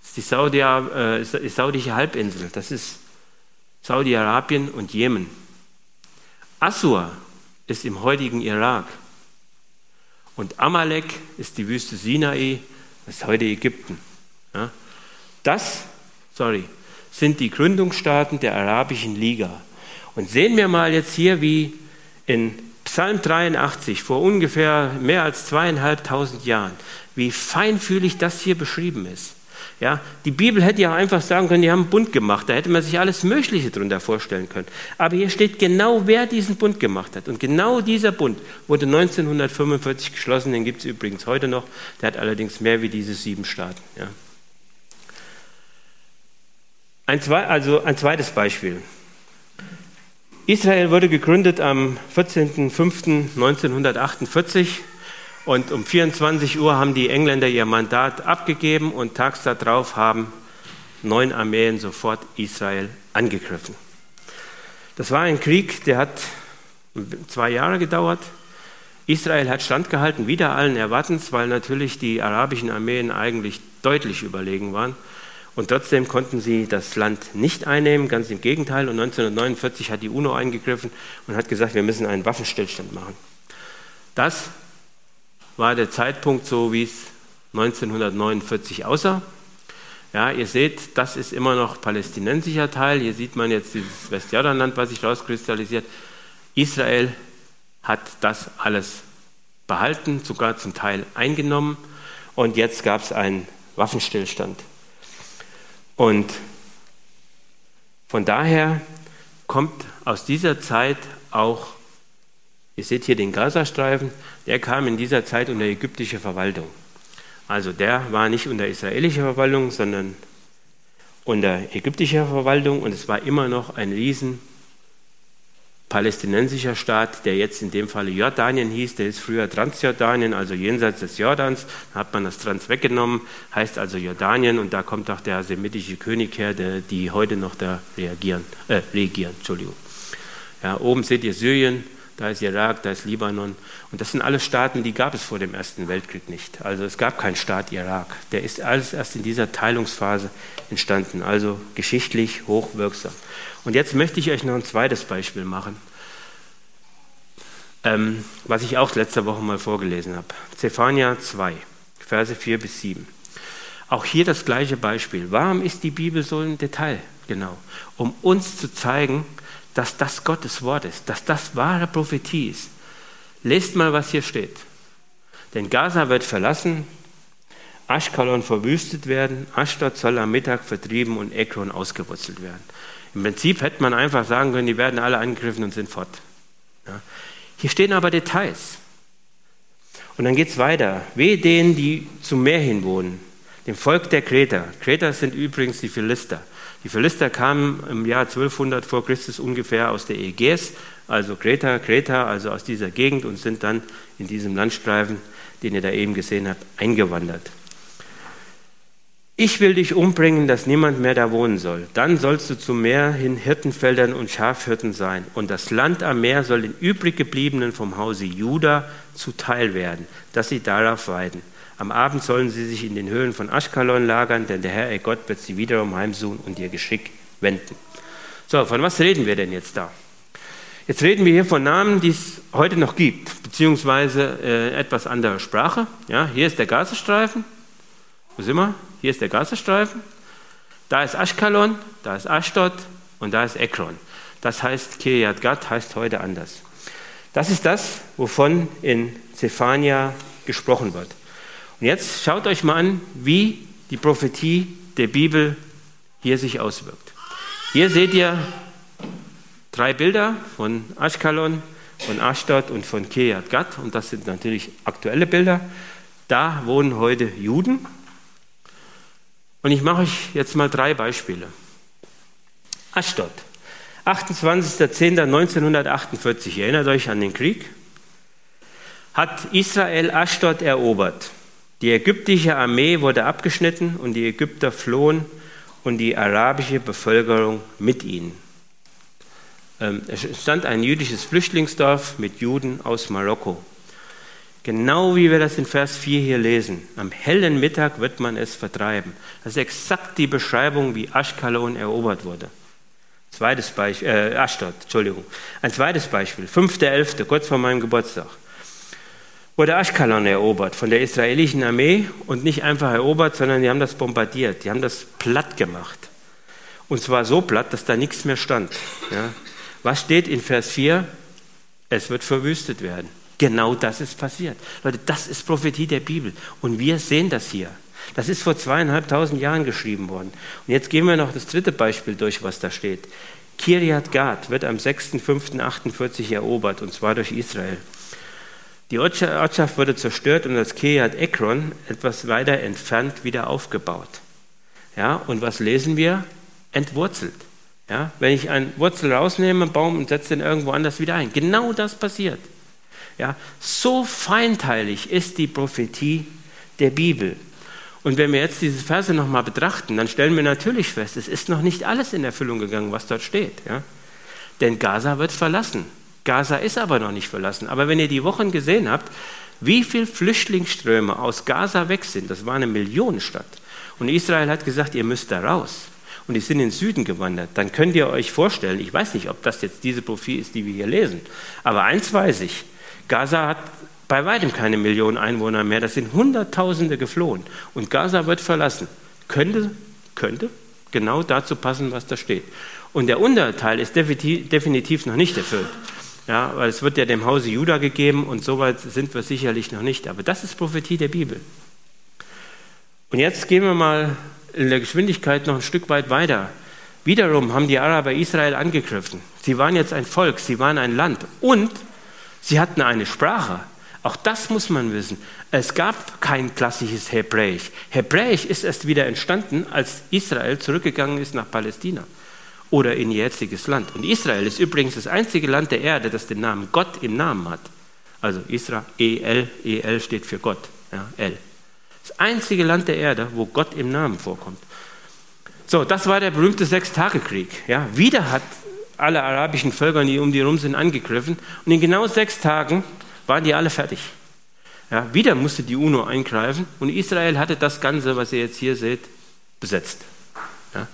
das ist die Saudi, äh, saudische Halbinsel, das ist Saudi-Arabien und Jemen. Assur ist im heutigen Irak. Und Amalek ist die Wüste Sinai, das ist heute Ägypten. Das, sorry, sind die Gründungsstaaten der Arabischen Liga. Und sehen wir mal jetzt hier, wie in Psalm 83 vor ungefähr mehr als zweieinhalbtausend Jahren, wie feinfühlig das hier beschrieben ist. Ja, die Bibel hätte ja einfach sagen können, die haben einen Bund gemacht, da hätte man sich alles Mögliche darunter vorstellen können. Aber hier steht genau, wer diesen Bund gemacht hat. Und genau dieser Bund wurde 1945 geschlossen, den gibt es übrigens heute noch, der hat allerdings mehr wie diese sieben Staaten. Ja. Ein, also ein zweites Beispiel. Israel wurde gegründet am 14.05.1948 und um 24 Uhr haben die Engländer ihr Mandat abgegeben und tags darauf haben neun Armeen sofort Israel angegriffen. Das war ein Krieg, der hat zwei Jahre gedauert. Israel hat standgehalten, wieder allen Erwartens, weil natürlich die arabischen Armeen eigentlich deutlich überlegen waren. Und trotzdem konnten sie das Land nicht einnehmen, ganz im Gegenteil. Und 1949 hat die UNO eingegriffen und hat gesagt, wir müssen einen Waffenstillstand machen. Das war der Zeitpunkt, so wie es 1949 aussah. Ja, ihr seht, das ist immer noch palästinensischer Teil. Hier sieht man jetzt dieses Westjordanland, was sich rauskristallisiert. Israel hat das alles behalten, sogar zum Teil eingenommen. Und jetzt gab es einen Waffenstillstand. Und von daher kommt aus dieser Zeit auch Ihr seht hier den Gazastreifen, der kam in dieser Zeit unter ägyptische Verwaltung. Also der war nicht unter israelischer Verwaltung, sondern unter ägyptischer Verwaltung und es war immer noch ein riesen palästinensischer Staat, der jetzt in dem Falle Jordanien hieß, der ist früher Transjordanien, also jenseits des Jordans, da hat man das Trans weggenommen, heißt also Jordanien und da kommt auch der semitische König her, der, die heute noch da reagieren, äh, regieren. Entschuldigung. Ja, oben seht ihr Syrien, da ist Irak, da ist Libanon. Und das sind alles Staaten, die gab es vor dem Ersten Weltkrieg nicht. Also es gab keinen Staat Irak. Der ist alles erst in dieser Teilungsphase entstanden, also geschichtlich hochwirksam. Und jetzt möchte ich euch noch ein zweites Beispiel machen, ähm, was ich auch letzte Woche mal vorgelesen habe. Zephania 2, Verse 4 bis 7. Auch hier das gleiche Beispiel. Warum ist die Bibel so im Detail? Genau. Um uns zu zeigen, dass das Gottes Wort ist, dass das wahre Prophetie ist. Lest mal, was hier steht. Denn Gaza wird verlassen, Aschkalon verwüstet werden, Ashdod soll am Mittag vertrieben und Ekron ausgewurzelt werden. Im Prinzip hätte man einfach sagen können, die werden alle angegriffen und sind fort. Ja. Hier stehen aber Details. Und dann geht es weiter. Wehe denen, die zum Meer hin wohnen, dem Volk der Kreter. Kreter sind übrigens die Philister. Die Philister kamen im Jahr 1200 vor Christus ungefähr aus der Ägäis, also Kreta, Kreta, also aus dieser Gegend und sind dann in diesem Landstreifen, den ihr da eben gesehen habt, eingewandert. Ich will dich umbringen, dass niemand mehr da wohnen soll. Dann sollst du zum Meer hin Hirtenfeldern und Schafhirten sein. Und das Land am Meer soll den übrig gebliebenen vom Hause Juda zuteil werden, dass sie darauf weiden. Am Abend sollen sie sich in den Höhlen von Aschkalon lagern, denn der Herr, ihr Gott, wird sie wiederum heimsuchen und ihr Geschick wenden. So, von was reden wir denn jetzt da? Jetzt reden wir hier von Namen, die es heute noch gibt, beziehungsweise äh, etwas andere Sprache. Ja, hier ist der Gazastreifen. Wo sind wir? Hier ist der Gazastreifen. Da ist Aschkalon, da ist Ashdod und da ist Ekron. Das heißt, Kiryat Gat heißt heute anders. Das ist das, wovon in Zephania gesprochen wird. Und jetzt schaut euch mal an, wie die Prophetie der Bibel hier sich auswirkt. Hier seht ihr drei Bilder von Ashkelon, von Ashdod und von Kiryat Gat. Und das sind natürlich aktuelle Bilder. Da wohnen heute Juden. Und ich mache euch jetzt mal drei Beispiele. Ashdod. 28.10.1948, erinnert euch an den Krieg, hat Israel Ashdod erobert. Die ägyptische Armee wurde abgeschnitten und die Ägypter flohen und die arabische Bevölkerung mit ihnen. Ähm, es stand ein jüdisches Flüchtlingsdorf mit Juden aus Marokko. Genau wie wir das in Vers 4 hier lesen. Am hellen Mittag wird man es vertreiben. Das ist exakt die Beschreibung, wie Aschkalon erobert wurde. Zweites Beispiel, äh, Ashdod, Entschuldigung. Ein zweites Beispiel, 5.11., kurz vor meinem Geburtstag wurde Ashkelon erobert von der israelischen Armee und nicht einfach erobert, sondern die haben das bombardiert, die haben das platt gemacht. Und zwar so platt, dass da nichts mehr stand. Ja. Was steht in Vers 4? Es wird verwüstet werden. Genau das ist passiert. Leute, das ist Prophetie der Bibel. Und wir sehen das hier. Das ist vor zweieinhalbtausend Jahren geschrieben worden. Und jetzt gehen wir noch das dritte Beispiel durch, was da steht. Kiryat Gad wird am 6.5.48 erobert, und zwar durch Israel. Die Ortschaft wurde zerstört und das Kiryat Ekron etwas weiter entfernt wieder aufgebaut. Ja, und was lesen wir? Entwurzelt. Ja, wenn ich einen Wurzel rausnehme, einen Baum und setze den irgendwo anders wieder ein. Genau das passiert. Ja, so feinteilig ist die Prophetie der Bibel. Und wenn wir jetzt diese Verse nochmal betrachten, dann stellen wir natürlich fest, es ist noch nicht alles in Erfüllung gegangen, was dort steht. Ja? Denn Gaza wird verlassen. Gaza ist aber noch nicht verlassen. Aber wenn ihr die Wochen gesehen habt, wie viele Flüchtlingsströme aus Gaza weg sind, das war eine Millionenstadt. Und Israel hat gesagt, ihr müsst da raus. Und die sind in den Süden gewandert. Dann könnt ihr euch vorstellen, ich weiß nicht, ob das jetzt diese Profil ist, die wir hier lesen, aber eins weiß ich, Gaza hat bei weitem keine Millionen Einwohner mehr, das sind Hunderttausende geflohen. Und Gaza wird verlassen. Könnte, könnte genau dazu passen, was da steht. Und der Unterteil ist definitiv noch nicht erfüllt. Ja, weil es wird ja dem Hause Juda gegeben und so weit sind wir sicherlich noch nicht. Aber das ist Prophetie der Bibel. Und jetzt gehen wir mal in der Geschwindigkeit noch ein Stück weit weiter. Wiederum haben die Araber Israel angegriffen. Sie waren jetzt ein Volk, sie waren ein Land und Sie hatten eine Sprache. Auch das muss man wissen. Es gab kein klassisches Hebräisch. Hebräisch ist erst wieder entstanden, als Israel zurückgegangen ist nach Palästina oder in ihr jetziges Land. Und Israel ist übrigens das einzige Land der Erde, das den Namen Gott im Namen hat. Also Israel, EL, EL steht für Gott, ja, L. Das einzige Land der Erde, wo Gott im Namen vorkommt. So, das war der berühmte Sechstagekrieg. Ja, wieder hat alle arabischen Völker, die um die herum sind, angegriffen. Und in genau sechs Tagen waren die alle fertig. Ja, wieder musste die UNO eingreifen und Israel hatte das Ganze, was ihr jetzt hier seht, besetzt. Ja.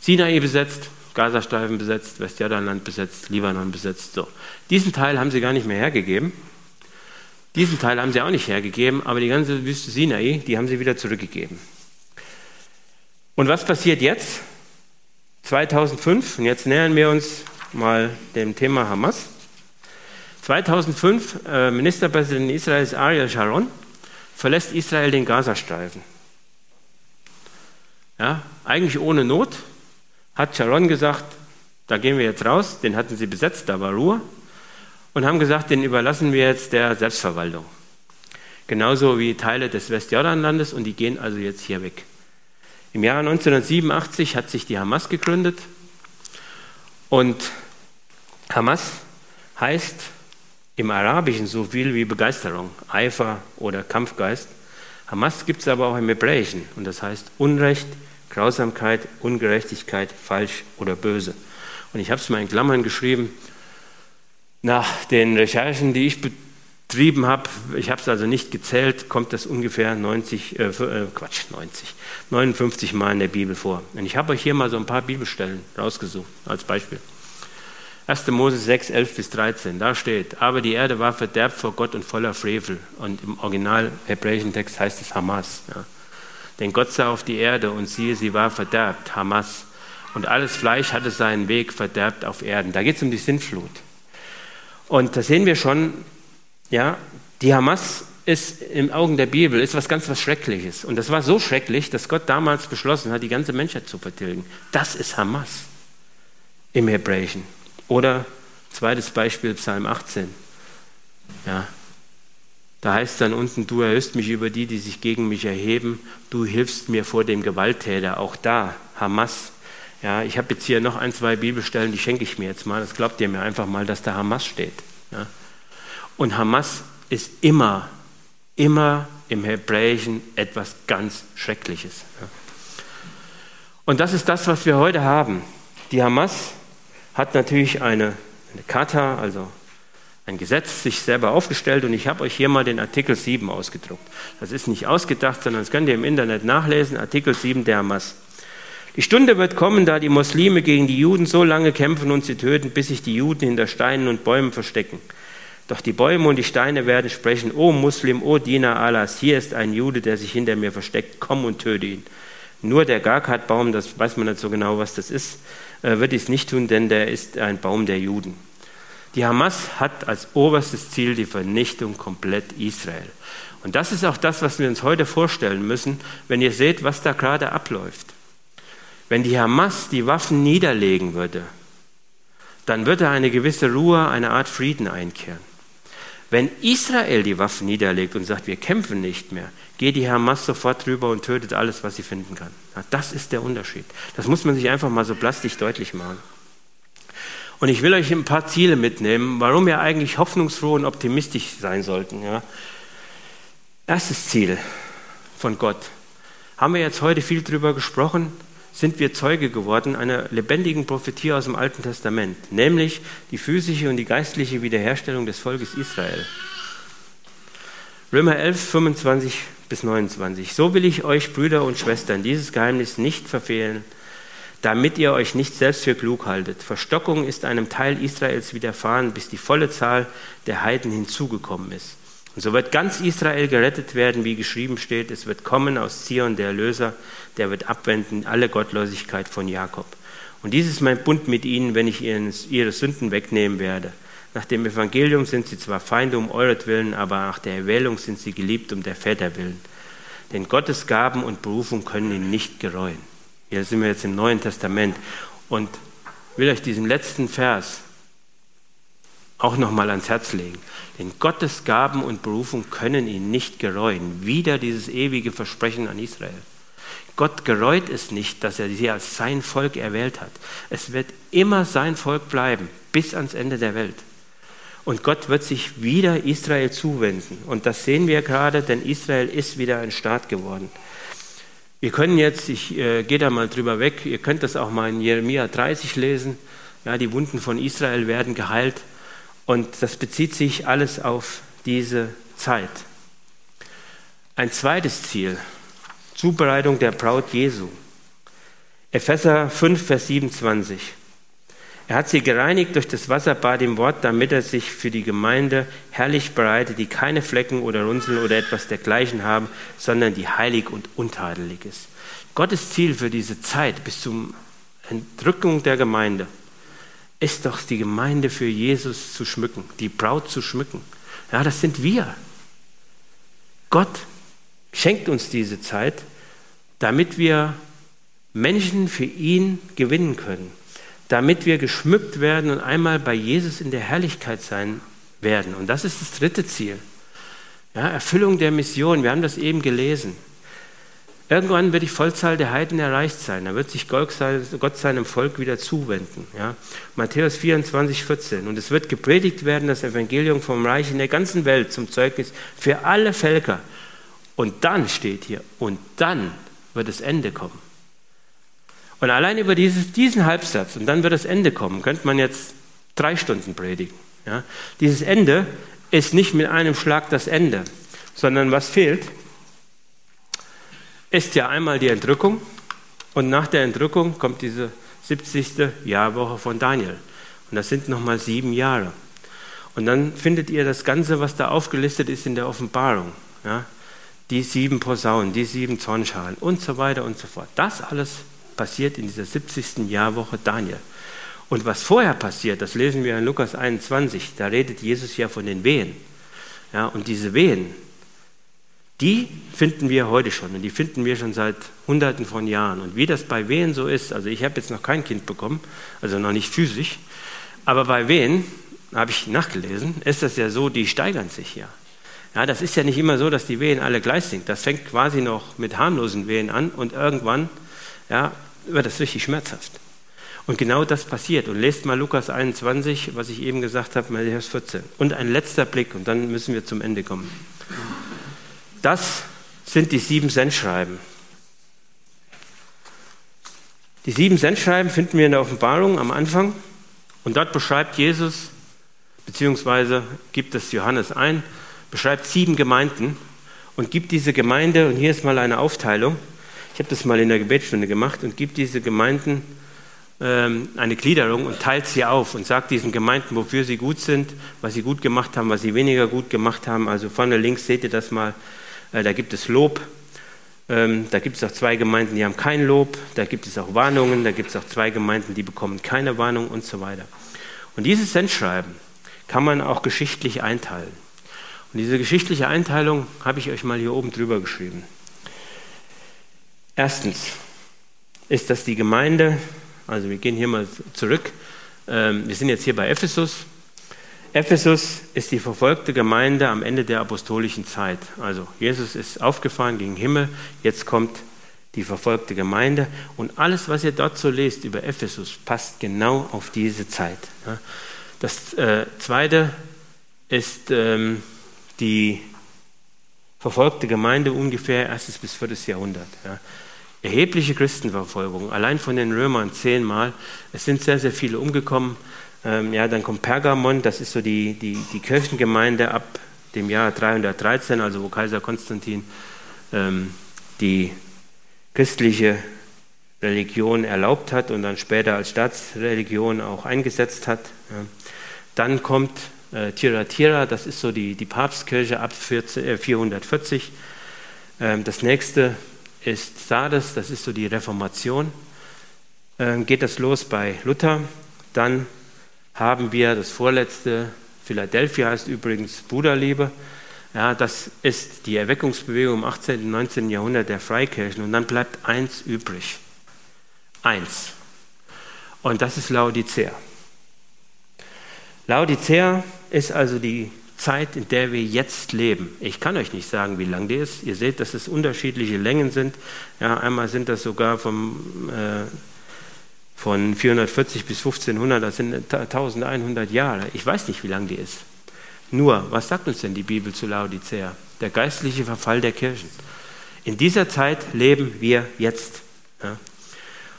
Sinai besetzt, Gazastreifen besetzt, Westjordanland besetzt, Libanon besetzt. So. Diesen Teil haben sie gar nicht mehr hergegeben. Diesen Teil haben sie auch nicht hergegeben, aber die ganze Wüste Sinai, die haben sie wieder zurückgegeben. Und was passiert jetzt? 2005, und jetzt nähern wir uns mal dem Thema Hamas. 2005, äh, Ministerpräsident Israels Ariel Sharon verlässt Israel den Gazastreifen. Ja, eigentlich ohne Not hat Sharon gesagt, da gehen wir jetzt raus, den hatten sie besetzt, da war Ruhe, und haben gesagt, den überlassen wir jetzt der Selbstverwaltung. Genauso wie Teile des Westjordanlandes und die gehen also jetzt hier weg. Im Jahr 1987 hat sich die Hamas gegründet und Hamas heißt im Arabischen so viel wie Begeisterung, Eifer oder Kampfgeist. Hamas gibt es aber auch im Hebräischen und das heißt Unrecht, Grausamkeit, Ungerechtigkeit, falsch oder böse. Und ich habe es mal in Klammern geschrieben. Nach den Recherchen, die ich betrieben habe, ich habe es also nicht gezählt, kommt das ungefähr 90, äh, äh, Quatsch, 90, 59 Mal in der Bibel vor. Und ich habe euch hier mal so ein paar Bibelstellen rausgesucht als Beispiel. 1. Mose 6, 11 bis 13, da steht, aber die Erde war verderbt vor Gott und voller Frevel. Und im original hebräischen Text heißt es Hamas. Ja. Denn Gott sah auf die Erde und siehe, sie war verderbt, Hamas. Und alles Fleisch hatte seinen Weg verderbt auf Erden. Da geht es um die Sintflut. Und da sehen wir schon, ja, die Hamas ist im Augen der Bibel ist was ganz was Schreckliches. Und das war so schrecklich, dass Gott damals beschlossen hat, die ganze Menschheit zu vertilgen. Das ist Hamas im Hebräischen. Oder zweites Beispiel, Psalm 18. Ja, da heißt es dann unten, du erhöhst mich über die, die sich gegen mich erheben, du hilfst mir vor dem Gewalttäter. Auch da, Hamas. Ja, ich habe jetzt hier noch ein, zwei Bibelstellen, die schenke ich mir jetzt mal. Das glaubt ihr mir einfach mal, dass da Hamas steht. Ja. Und Hamas ist immer, immer im Hebräischen etwas ganz Schreckliches. Und das ist das, was wir heute haben. Die Hamas hat natürlich eine, eine Kata, also ein Gesetz, sich selber aufgestellt und ich habe euch hier mal den Artikel 7 ausgedruckt. Das ist nicht ausgedacht, sondern das könnt ihr im Internet nachlesen, Artikel 7 der Hamas. Die Stunde wird kommen, da die Muslime gegen die Juden so lange kämpfen und sie töten, bis sich die Juden hinter Steinen und Bäumen verstecken. Doch die Bäume und die Steine werden sprechen, O Muslim, O Diener Allahs, hier ist ein Jude, der sich hinter mir versteckt, komm und töte ihn. Nur der Garkat-Baum, das weiß man nicht so genau, was das ist, äh, wird dies nicht tun, denn der ist ein Baum der Juden. Die Hamas hat als oberstes Ziel die Vernichtung komplett Israel. Und das ist auch das, was wir uns heute vorstellen müssen, wenn ihr seht, was da gerade abläuft. Wenn die Hamas die Waffen niederlegen würde, dann würde eine gewisse Ruhe, eine Art Frieden einkehren. Wenn Israel die Waffen niederlegt und sagt, wir kämpfen nicht mehr, geht die Hamas sofort drüber und tötet alles, was sie finden kann. Das ist der Unterschied. Das muss man sich einfach mal so plastisch deutlich machen. Und ich will euch ein paar Ziele mitnehmen, warum wir eigentlich hoffnungsfroh und optimistisch sein sollten. Ja. Erstes Ziel von Gott. Haben wir jetzt heute viel drüber gesprochen? Sind wir Zeuge geworden einer lebendigen Prophetie aus dem Alten Testament, nämlich die physische und die geistliche Wiederherstellung des Volkes Israel. Römer 11, 25 bis 29. So will ich euch, Brüder und Schwestern, dieses Geheimnis nicht verfehlen, damit ihr euch nicht selbst für klug haltet. Verstockung ist einem Teil Israels widerfahren, bis die volle Zahl der Heiden hinzugekommen ist. Und so wird ganz Israel gerettet werden, wie geschrieben steht. Es wird kommen aus Zion der Erlöser, der wird abwenden alle Gottlosigkeit von Jakob. Und dies ist mein Bund mit ihnen, wenn ich ihre Sünden wegnehmen werde. Nach dem Evangelium sind sie zwar Feinde um euretwillen, aber nach der Erwählung sind sie geliebt um der Väter willen. Denn Gottes Gaben und Berufung können ihn nicht gereuen. Hier sind wir jetzt im Neuen Testament und will euch diesen letzten Vers auch nochmal ans Herz legen. Denn Gottes Gaben und Berufung können ihn nicht gereuen. Wieder dieses ewige Versprechen an Israel. Gott gereut es nicht, dass er sie als sein Volk erwählt hat. Es wird immer sein Volk bleiben, bis ans Ende der Welt. Und Gott wird sich wieder Israel zuwenden. Und das sehen wir gerade, denn Israel ist wieder ein Staat geworden. Wir können jetzt, ich äh, gehe da mal drüber weg, ihr könnt das auch mal in Jeremia 30 lesen. Ja, die Wunden von Israel werden geheilt. Und das bezieht sich alles auf diese Zeit. Ein zweites Ziel, Zubereitung der Braut Jesu. Epheser 5, Vers 27. Er hat sie gereinigt durch das Wasserbad im Wort, damit er sich für die Gemeinde herrlich bereitet, die keine Flecken oder Runzeln oder etwas dergleichen haben, sondern die heilig und untadelig ist. Gottes Ziel für diese Zeit bis zur Entrückung der Gemeinde ist doch die Gemeinde für Jesus zu schmücken, die Braut zu schmücken. Ja, das sind wir. Gott schenkt uns diese Zeit, damit wir Menschen für ihn gewinnen können, damit wir geschmückt werden und einmal bei Jesus in der Herrlichkeit sein werden. Und das ist das dritte Ziel. Ja, Erfüllung der Mission, wir haben das eben gelesen. Irgendwann wird die Vollzahl der Heiden erreicht sein. Da wird sich Gott seinem Volk wieder zuwenden. Ja? Matthäus 24, 14. Und es wird gepredigt werden, das Evangelium vom Reich in der ganzen Welt zum Zeugnis für alle Völker. Und dann steht hier, und dann wird das Ende kommen. Und allein über dieses, diesen Halbsatz, und dann wird das Ende kommen, könnte man jetzt drei Stunden predigen. Ja? Dieses Ende ist nicht mit einem Schlag das Ende, sondern was fehlt? ist ja einmal die Entrückung und nach der Entrückung kommt diese 70. Jahrwoche von Daniel. Und das sind nochmal sieben Jahre. Und dann findet ihr das Ganze, was da aufgelistet ist in der Offenbarung. Ja? Die sieben Posaunen, die sieben Zornschalen und so weiter und so fort. Das alles passiert in dieser 70. Jahrwoche Daniel. Und was vorher passiert, das lesen wir in Lukas 21, da redet Jesus ja von den Wehen. Ja, und diese Wehen, die finden wir heute schon und die finden wir schon seit Hunderten von Jahren. Und wie das bei Wehen so ist, also ich habe jetzt noch kein Kind bekommen, also noch nicht physisch, aber bei Wehen, habe ich nachgelesen, ist das ja so, die steigern sich ja. Ja, das ist ja nicht immer so, dass die Wehen alle gleich sind. Das fängt quasi noch mit harmlosen Wehen an und irgendwann ja, wird das richtig schmerzhaft. Und genau das passiert. Und lest mal Lukas 21, was ich eben gesagt habe, Matthäus 14. Und ein letzter Blick und dann müssen wir zum Ende kommen. Das sind die sieben Sendschreiben. Die sieben Sendschreiben finden wir in der Offenbarung am Anfang und dort beschreibt Jesus, beziehungsweise gibt es Johannes ein, beschreibt sieben Gemeinden und gibt diese Gemeinde, und hier ist mal eine Aufteilung, ich habe das mal in der Gebetsstunde gemacht, und gibt diese Gemeinden ähm, eine Gliederung und teilt sie auf und sagt diesen Gemeinden, wofür sie gut sind, was sie gut gemacht haben, was sie weniger gut gemacht haben. Also vorne links seht ihr das mal äh, da gibt es Lob. Ähm, da gibt es auch zwei Gemeinden, die haben kein Lob. Da gibt es auch Warnungen. Da gibt es auch zwei Gemeinden, die bekommen keine Warnung und so weiter. Und dieses Sendschreiben kann man auch geschichtlich einteilen. Und diese geschichtliche Einteilung habe ich euch mal hier oben drüber geschrieben. Erstens ist das die Gemeinde, also wir gehen hier mal zurück, ähm, wir sind jetzt hier bei Ephesus, Ephesus ist die verfolgte Gemeinde am Ende der apostolischen Zeit. Also Jesus ist aufgefahren gegen Himmel, jetzt kommt die verfolgte Gemeinde und alles, was ihr dort so lest über Ephesus, passt genau auf diese Zeit. Das äh, zweite ist ähm, die verfolgte Gemeinde ungefähr erstes bis viertes Jahrhundert. Ja. Erhebliche Christenverfolgung, allein von den Römern zehnmal. Es sind sehr, sehr viele umgekommen. Ähm, ja, dann kommt Pergamon, das ist so die, die, die Kirchengemeinde ab dem Jahr 313, also wo Kaiser Konstantin ähm, die christliche Religion erlaubt hat und dann später als Staatsreligion auch eingesetzt hat. Ja. Dann kommt äh, Tiratira, das ist so die, die Papstkirche ab 14, äh, 440. Ähm, das nächste ist Sardes, das ist so die Reformation. Ähm, geht das los bei Luther, dann haben wir das vorletzte, Philadelphia heißt übrigens Bruderliebe. Ja, das ist die Erweckungsbewegung im 18. und 19. Jahrhundert der Freikirchen. Und dann bleibt eins übrig. Eins. Und das ist Laodicea. Laodicea ist also die Zeit, in der wir jetzt leben. Ich kann euch nicht sagen, wie lang die ist. Ihr seht, dass es unterschiedliche Längen sind. Ja, einmal sind das sogar vom, äh, von 440 bis 1500, das sind 1100 Jahre. Ich weiß nicht, wie lang die ist. Nur, was sagt uns denn die Bibel zu Laodicea? Der geistliche Verfall der Kirchen. In dieser Zeit leben wir jetzt. Ja.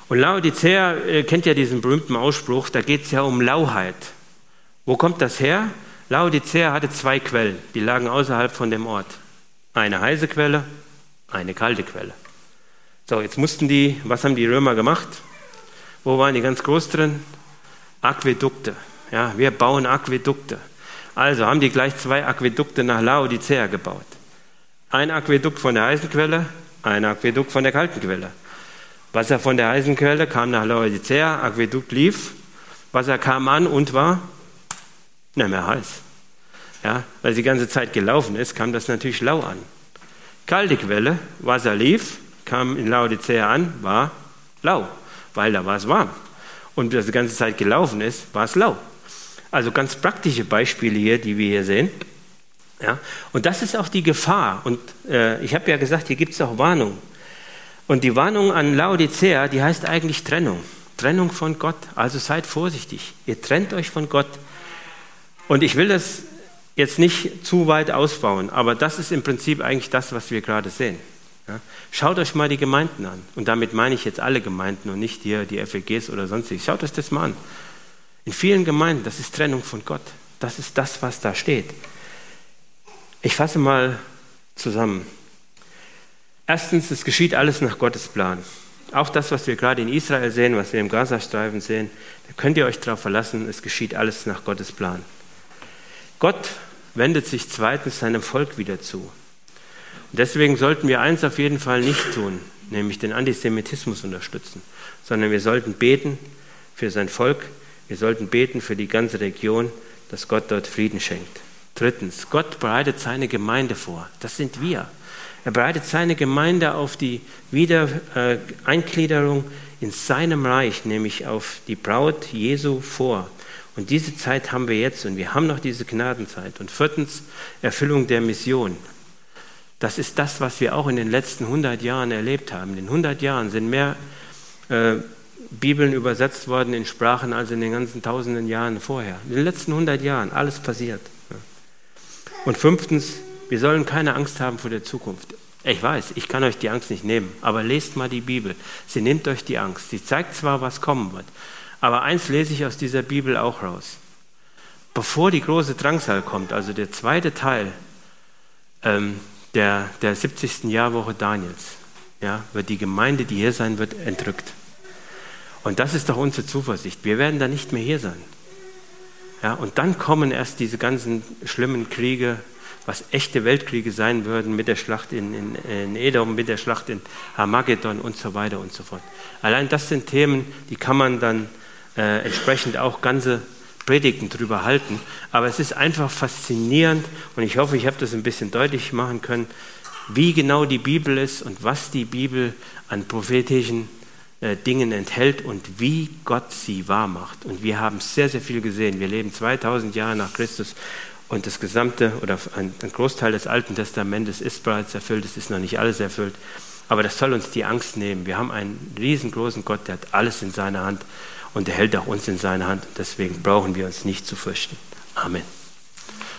Und Laodicea äh, kennt ja diesen berühmten Ausspruch, da geht es ja um Lauheit. Wo kommt das her? Laodicea hatte zwei Quellen, die lagen außerhalb von dem Ort. Eine heiße Quelle, eine kalte Quelle. So, jetzt mussten die, was haben die Römer gemacht? Wo waren die ganz groß drin? Aquädukte. Ja, wir bauen Aquädukte. Also haben die gleich zwei Aquädukte nach Laodicea gebaut. Ein Aquädukt von der heißen Quelle, ein Aquädukt von der kalten Quelle. Wasser von der heißen Quelle kam nach Laodicea, Aquädukt lief, Wasser kam an und war nicht mehr heiß. Ja, weil sie die ganze Zeit gelaufen ist, kam das natürlich lau an. Kalte Quelle, Wasser lief, kam in Laodicea an, war lau, weil da war es warm. Und das die ganze Zeit gelaufen ist, war es lau. Also ganz praktische Beispiele hier, die wir hier sehen. Ja, und das ist auch die Gefahr. Und äh, ich habe ja gesagt, hier gibt es auch Warnung. Und die Warnung an Laodicea, die heißt eigentlich Trennung. Trennung von Gott. Also seid vorsichtig. Ihr trennt euch von Gott. Und ich will das jetzt nicht zu weit ausbauen, aber das ist im Prinzip eigentlich das, was wir gerade sehen. Ja? Schaut euch mal die Gemeinden an. Und damit meine ich jetzt alle Gemeinden und nicht hier die FEGs oder sonstiges. Schaut euch das mal an. In vielen Gemeinden, das ist Trennung von Gott. Das ist das, was da steht. Ich fasse mal zusammen. Erstens, es geschieht alles nach Gottes Plan. Auch das, was wir gerade in Israel sehen, was wir im Gazastreifen sehen, da könnt ihr euch darauf verlassen, es geschieht alles nach Gottes Plan. Gott wendet sich zweitens seinem Volk wieder zu. Und deswegen sollten wir eins auf jeden Fall nicht tun, nämlich den Antisemitismus unterstützen, sondern wir sollten beten für sein Volk, wir sollten beten für die ganze Region, dass Gott dort Frieden schenkt. Drittens, Gott bereitet seine Gemeinde vor. Das sind wir. Er bereitet seine Gemeinde auf die Wiedereingliederung in seinem Reich, nämlich auf die Braut Jesu vor. Und diese Zeit haben wir jetzt und wir haben noch diese Gnadenzeit. Und viertens, Erfüllung der Mission. Das ist das, was wir auch in den letzten 100 Jahren erlebt haben. In den 100 Jahren sind mehr äh, Bibeln übersetzt worden in Sprachen als in den ganzen tausenden Jahren vorher. In den letzten 100 Jahren, alles passiert. Und fünftens, wir sollen keine Angst haben vor der Zukunft. Ich weiß, ich kann euch die Angst nicht nehmen, aber lest mal die Bibel. Sie nimmt euch die Angst. Sie zeigt zwar, was kommen wird, aber eins lese ich aus dieser Bibel auch raus. Bevor die große Drangsal kommt, also der zweite Teil ähm, der, der 70. Jahrwoche Daniels, ja, wird die Gemeinde, die hier sein wird, entrückt. Und das ist doch unsere Zuversicht. Wir werden da nicht mehr hier sein. Ja, und dann kommen erst diese ganzen schlimmen Kriege, was echte Weltkriege sein würden mit der Schlacht in, in, in Edom, mit der Schlacht in Armageddon und so weiter und so fort. Allein das sind Themen, die kann man dann äh, entsprechend auch ganze Predigten drüber halten. Aber es ist einfach faszinierend und ich hoffe, ich habe das ein bisschen deutlich machen können, wie genau die Bibel ist und was die Bibel an prophetischen äh, Dingen enthält und wie Gott sie wahr macht. Und wir haben sehr, sehr viel gesehen. Wir leben 2000 Jahre nach Christus und das gesamte oder ein, ein Großteil des Alten Testamentes ist bereits erfüllt. Es ist noch nicht alles erfüllt. Aber das soll uns die Angst nehmen. Wir haben einen riesengroßen Gott, der hat alles in seiner Hand und er hält auch uns in seiner Hand. Deswegen brauchen wir uns nicht zu fürchten. Amen.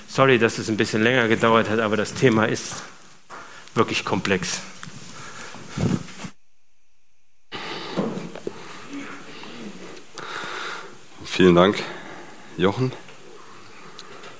Sorry, dass es ein bisschen länger gedauert hat, aber das Thema ist wirklich komplex. Vielen Dank, Jochen.